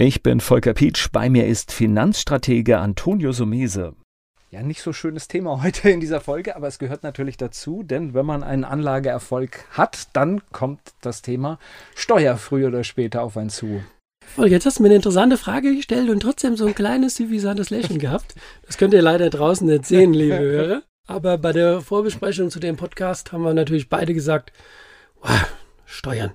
Ich bin Volker Pietsch, bei mir ist Finanzstratege Antonio Sumese. Ja, nicht so schönes Thema heute in dieser Folge, aber es gehört natürlich dazu, denn wenn man einen Anlageerfolg hat, dann kommt das Thema Steuer früher oder später auf einen zu. Volker, jetzt hast du mir eine interessante Frage gestellt und trotzdem so ein kleines, süffisantes Lächeln gehabt. Das könnt ihr leider draußen nicht sehen, liebe Hörer. Aber bei der Vorbesprechung zu dem Podcast haben wir natürlich beide gesagt, wow, Steuern.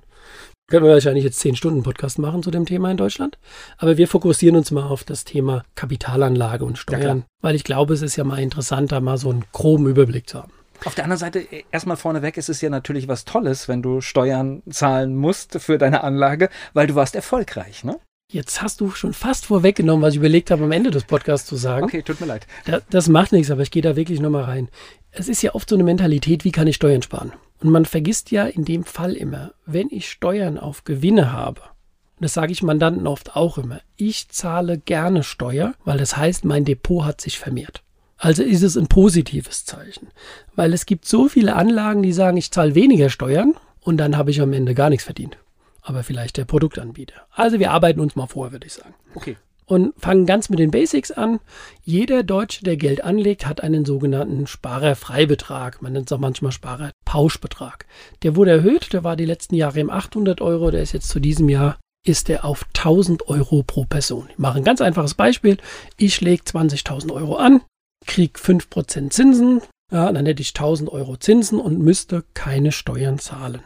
Können wir wahrscheinlich jetzt zehn Stunden Podcast machen zu dem Thema in Deutschland. Aber wir fokussieren uns mal auf das Thema Kapitalanlage und Steuern, ja, weil ich glaube, es ist ja mal interessanter, mal so einen groben Überblick zu haben. Auf der anderen Seite, äh, erstmal vorneweg, ist es ja natürlich was Tolles, wenn du Steuern zahlen musst für deine Anlage, weil du warst erfolgreich, ne? Jetzt hast du schon fast vorweggenommen, was ich überlegt habe, am Ende des Podcasts zu sagen. Okay, tut mir leid. Das, das macht nichts, aber ich gehe da wirklich nochmal rein. Es ist ja oft so eine Mentalität, wie kann ich Steuern sparen? Und man vergisst ja in dem Fall immer, wenn ich Steuern auf Gewinne habe, und das sage ich Mandanten oft auch immer, ich zahle gerne Steuer, weil das heißt, mein Depot hat sich vermehrt. Also ist es ein positives Zeichen, weil es gibt so viele Anlagen, die sagen, ich zahle weniger Steuern und dann habe ich am Ende gar nichts verdient. Aber vielleicht der Produktanbieter. Also wir arbeiten uns mal vor, würde ich sagen. Okay und fangen ganz mit den Basics an. Jeder Deutsche, der Geld anlegt, hat einen sogenannten Sparerfreibetrag. Man nennt es auch manchmal Sparerpauschbetrag. Der wurde erhöht, der war die letzten Jahre im 800 Euro, der ist jetzt zu diesem Jahr ist er auf 1000 Euro pro Person. Ich mache ein ganz einfaches Beispiel. Ich lege 20.000 Euro an, kriege 5% Zinsen, ja, dann hätte ich 1000 Euro Zinsen und müsste keine Steuern zahlen.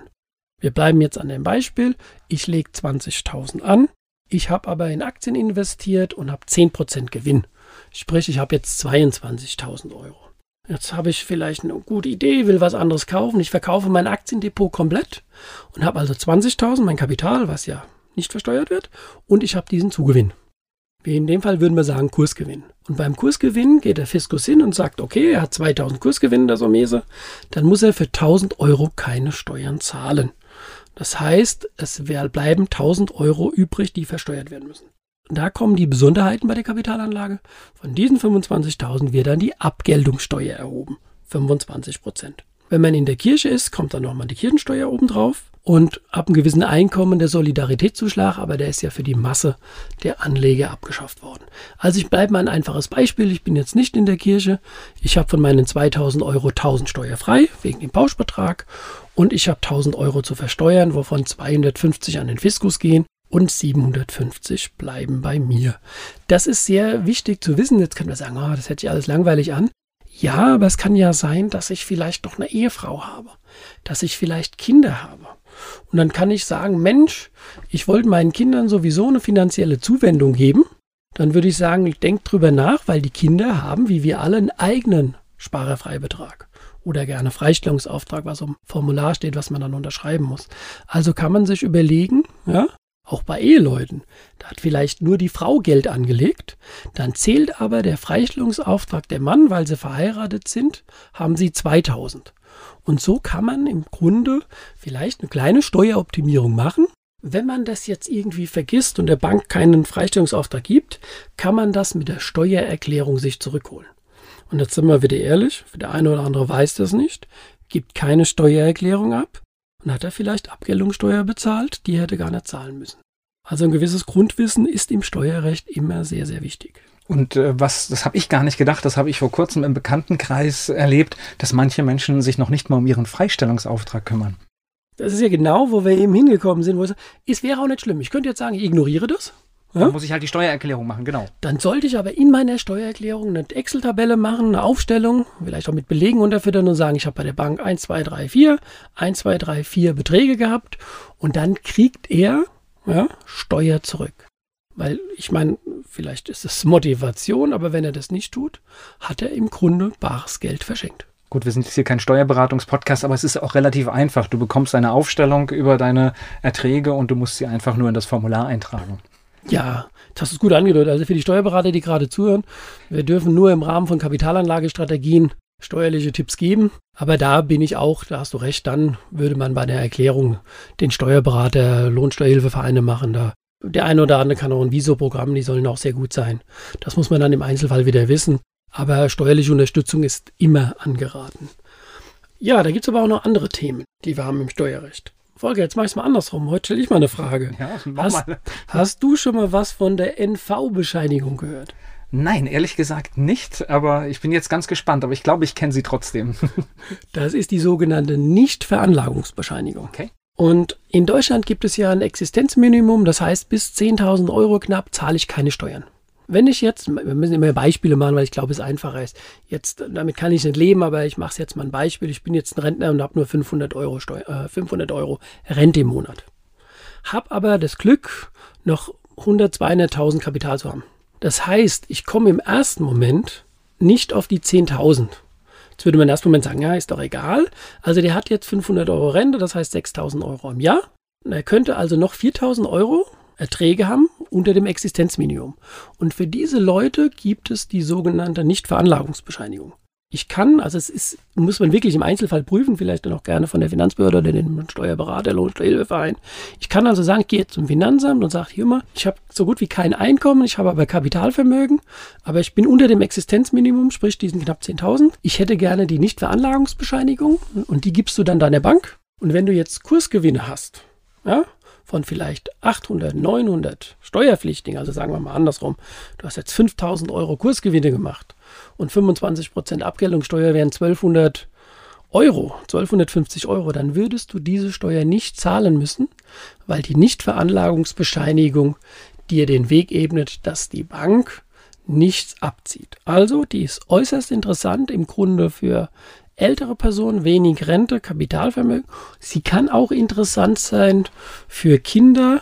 Wir bleiben jetzt an dem Beispiel. Ich lege 20.000 an, ich habe aber in Aktien investiert und habe 10% Gewinn. Sprich, ich habe jetzt 22.000 Euro. Jetzt habe ich vielleicht eine gute Idee, will was anderes kaufen. Ich verkaufe mein Aktiendepot komplett und habe also 20.000, mein Kapital, was ja nicht versteuert wird, und ich habe diesen Zugewinn. Wie in dem Fall würden wir sagen Kursgewinn. Und beim Kursgewinn geht der Fiskus hin und sagt, okay, er hat 2000 Kursgewinn, der Somese, dann muss er für 1000 Euro keine Steuern zahlen. Das heißt, es bleiben 1000 Euro übrig, die versteuert werden müssen. Da kommen die Besonderheiten bei der Kapitalanlage. Von diesen 25.000 wird dann die Abgeltungssteuer erhoben. 25 Prozent. Wenn man in der Kirche ist, kommt dann nochmal die Kirchensteuer obendrauf und ab einem gewissen Einkommen der Solidaritätszuschlag, aber der ist ja für die Masse der Anleger abgeschafft worden. Also ich bleibe mal ein einfaches Beispiel. Ich bin jetzt nicht in der Kirche. Ich habe von meinen 2000 Euro 1000 steuerfrei wegen dem Pauschbetrag und ich habe 1000 Euro zu versteuern, wovon 250 an den Fiskus gehen und 750 bleiben bei mir. Das ist sehr wichtig zu wissen. Jetzt können wir sagen, oh, das hätte ich alles langweilig an. Ja, aber es kann ja sein, dass ich vielleicht noch eine Ehefrau habe, dass ich vielleicht Kinder habe. Und dann kann ich sagen, Mensch, ich wollte meinen Kindern sowieso eine finanzielle Zuwendung geben. Dann würde ich sagen, denkt drüber nach, weil die Kinder haben, wie wir alle, einen eigenen Sparerfreibetrag oder gerne Freistellungsauftrag, was im Formular steht, was man dann unterschreiben muss. Also kann man sich überlegen, ja, auch bei Eheleuten, da hat vielleicht nur die Frau Geld angelegt, dann zählt aber der Freistellungsauftrag der Mann, weil sie verheiratet sind, haben sie 2000. Und so kann man im Grunde vielleicht eine kleine Steueroptimierung machen. Wenn man das jetzt irgendwie vergisst und der Bank keinen Freistellungsauftrag gibt, kann man das mit der Steuererklärung sich zurückholen. Und jetzt sind wir wieder ehrlich, der eine oder andere weiß das nicht, gibt keine Steuererklärung ab und hat er vielleicht Abgeltungssteuer bezahlt, die er hätte gar nicht zahlen müssen. Also ein gewisses Grundwissen ist im Steuerrecht immer sehr, sehr wichtig. Und äh, was, das habe ich gar nicht gedacht, das habe ich vor kurzem im Bekanntenkreis erlebt, dass manche Menschen sich noch nicht mal um ihren Freistellungsauftrag kümmern. Das ist ja genau, wo wir eben hingekommen sind, wo es, es wäre auch nicht schlimm. Ich könnte jetzt sagen, ich ignoriere das. Ja? Dann muss ich halt die Steuererklärung machen, genau. Dann sollte ich aber in meiner Steuererklärung eine Excel-Tabelle machen, eine Aufstellung, vielleicht auch mit Belegen unterfüttern und sagen, ich habe bei der Bank 1, 2, 3, 4, 1, 2, 3, 4 Beträge gehabt und dann kriegt er ja, Steuer zurück. Weil ich meine, vielleicht ist es Motivation, aber wenn er das nicht tut, hat er im Grunde bares Geld verschenkt. Gut, wir sind jetzt hier kein Steuerberatungspodcast, aber es ist auch relativ einfach. Du bekommst eine Aufstellung über deine Erträge und du musst sie einfach nur in das Formular eintragen. Ja, das hast du gut angedeutet. Also für die Steuerberater, die gerade zuhören, wir dürfen nur im Rahmen von Kapitalanlagestrategien steuerliche Tipps geben. Aber da bin ich auch, da hast du recht, dann würde man bei der Erklärung den Steuerberater, Lohnsteuerhilfevereine machen. Da der eine oder andere kann auch ein Viso-Programm, die sollen auch sehr gut sein. Das muss man dann im Einzelfall wieder wissen. Aber steuerliche Unterstützung ist immer angeraten. Ja, da gibt es aber auch noch andere Themen, die wir haben im Steuerrecht. Folge, jetzt mach ich es mal andersrum. Heute stelle ich mal eine Frage. Ja, hast, mal. hast du schon mal was von der NV-Bescheinigung gehört? Nein, ehrlich gesagt nicht, aber ich bin jetzt ganz gespannt, aber ich glaube, ich kenne sie trotzdem. das ist die sogenannte Nichtveranlagungsbescheinigung. Okay. Und in Deutschland gibt es ja ein Existenzminimum, das heißt, bis 10.000 Euro knapp zahle ich keine Steuern. Wenn ich jetzt, wir müssen immer Beispiele machen, weil ich glaube, es einfacher ist. Jetzt, damit kann ich nicht leben, aber ich mache es jetzt mal ein Beispiel. Ich bin jetzt ein Rentner und habe nur 500 Euro, Steuer, äh, 500 Euro Rente im Monat. Hab aber das Glück, noch 100, 200.000 Kapital zu haben. Das heißt, ich komme im ersten Moment nicht auf die 10.000. Jetzt würde man im ersten Moment sagen, ja, ist doch egal. Also der hat jetzt 500 Euro Rente, das heißt 6.000 Euro im Jahr. Er könnte also noch 4.000 Euro Erträge haben unter dem Existenzminimum. Und für diese Leute gibt es die sogenannte Nichtveranlagungsbescheinigung. Ich kann, also es ist, muss man wirklich im Einzelfall prüfen, vielleicht dann auch gerne von der Finanzbehörde oder dem Steuerberater, Lohnsteuerhilfeverein. Ich kann also sagen, ich gehe zum Finanzamt und sage hier mal, ich habe so gut wie kein Einkommen, ich habe aber Kapitalvermögen, aber ich bin unter dem Existenzminimum, sprich diesen knapp 10.000. Ich hätte gerne die Nichtveranlagungsbescheinigung und die gibst du dann deiner Bank. Und wenn du jetzt Kursgewinne hast, ja, von vielleicht 800, 900 Steuerpflichtigen, also sagen wir mal andersrum, du hast jetzt 5000 Euro Kursgewinne gemacht und 25% Abgeltungssteuer wären 1200 Euro, 1250 Euro, dann würdest du diese Steuer nicht zahlen müssen, weil die Nichtveranlagungsbescheinigung dir den Weg ebnet, dass die Bank nichts abzieht. Also, die ist äußerst interessant im Grunde für ältere Personen, wenig Rente, Kapitalvermögen. Sie kann auch interessant sein für Kinder,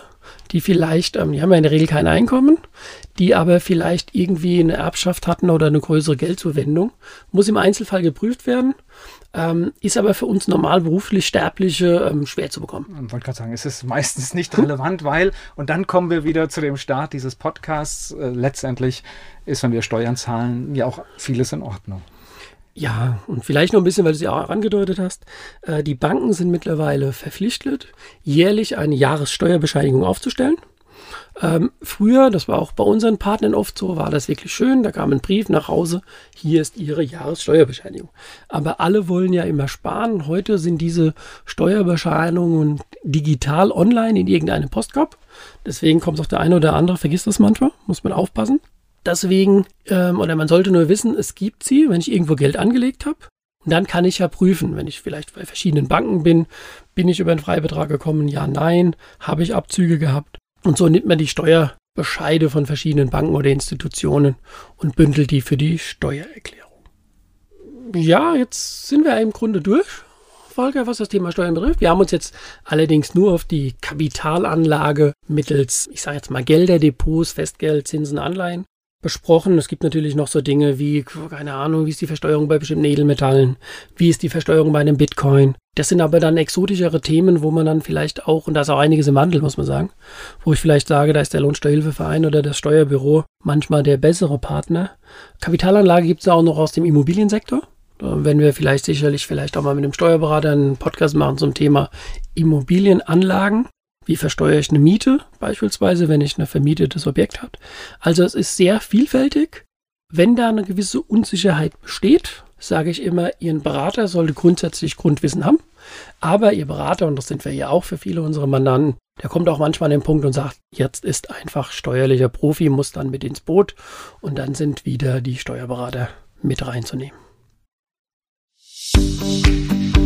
die vielleicht, ähm, die haben ja in der Regel kein Einkommen, die aber vielleicht irgendwie eine Erbschaft hatten oder eine größere Geldzuwendung. Muss im Einzelfall geprüft werden, ähm, ist aber für uns normal beruflich Sterbliche ähm, schwer zu bekommen. Ich wollte gerade sagen, es ist meistens nicht relevant, weil, und dann kommen wir wieder zu dem Start dieses Podcasts, äh, letztendlich ist, wenn wir Steuern zahlen, ja auch vieles in Ordnung. Ja, und vielleicht noch ein bisschen, weil du es ja auch angedeutet hast. Äh, die Banken sind mittlerweile verpflichtet, jährlich eine Jahressteuerbescheinigung aufzustellen. Ähm, früher, das war auch bei unseren Partnern oft so, war das wirklich schön. Da kam ein Brief nach Hause, hier ist Ihre Jahressteuerbescheinigung. Aber alle wollen ja immer sparen. Heute sind diese Steuerbescheinigungen digital online in irgendeinem Postkorb. Deswegen kommt auch der eine oder andere, vergisst das manchmal, muss man aufpassen. Deswegen, ähm, oder man sollte nur wissen, es gibt sie, wenn ich irgendwo Geld angelegt habe. Und dann kann ich ja prüfen, wenn ich vielleicht bei verschiedenen Banken bin, bin ich über einen Freibetrag gekommen, ja, nein, habe ich Abzüge gehabt. Und so nimmt man die Steuerbescheide von verschiedenen Banken oder Institutionen und bündelt die für die Steuererklärung. Ja, jetzt sind wir im Grunde durch. Volker, was das Thema Steuern betrifft. Wir haben uns jetzt allerdings nur auf die Kapitalanlage mittels, ich sage jetzt mal Gelderdepots, Festgeld, Zinsen, Anleihen besprochen. Es gibt natürlich noch so Dinge wie, keine Ahnung, wie ist die Versteuerung bei bestimmten Edelmetallen, wie ist die Versteuerung bei einem Bitcoin. Das sind aber dann exotischere Themen, wo man dann vielleicht auch, und da ist auch einiges im Wandel, muss man sagen, wo ich vielleicht sage, da ist der Lohnsteuerhilfeverein oder das Steuerbüro manchmal der bessere Partner. Kapitalanlage gibt es auch noch aus dem Immobiliensektor. Werden wir vielleicht sicherlich vielleicht auch mal mit dem Steuerberater einen Podcast machen zum Thema Immobilienanlagen. Wie versteuere ich eine Miete beispielsweise, wenn ich ein vermietetes Objekt habe? Also es ist sehr vielfältig. Wenn da eine gewisse Unsicherheit besteht, sage ich immer, Ihren Berater sollte grundsätzlich Grundwissen haben. Aber Ihr Berater, und das sind wir ja auch für viele unserer Mandanten, der kommt auch manchmal an den Punkt und sagt, jetzt ist einfach steuerlicher Profi, muss dann mit ins Boot und dann sind wieder die Steuerberater mit reinzunehmen.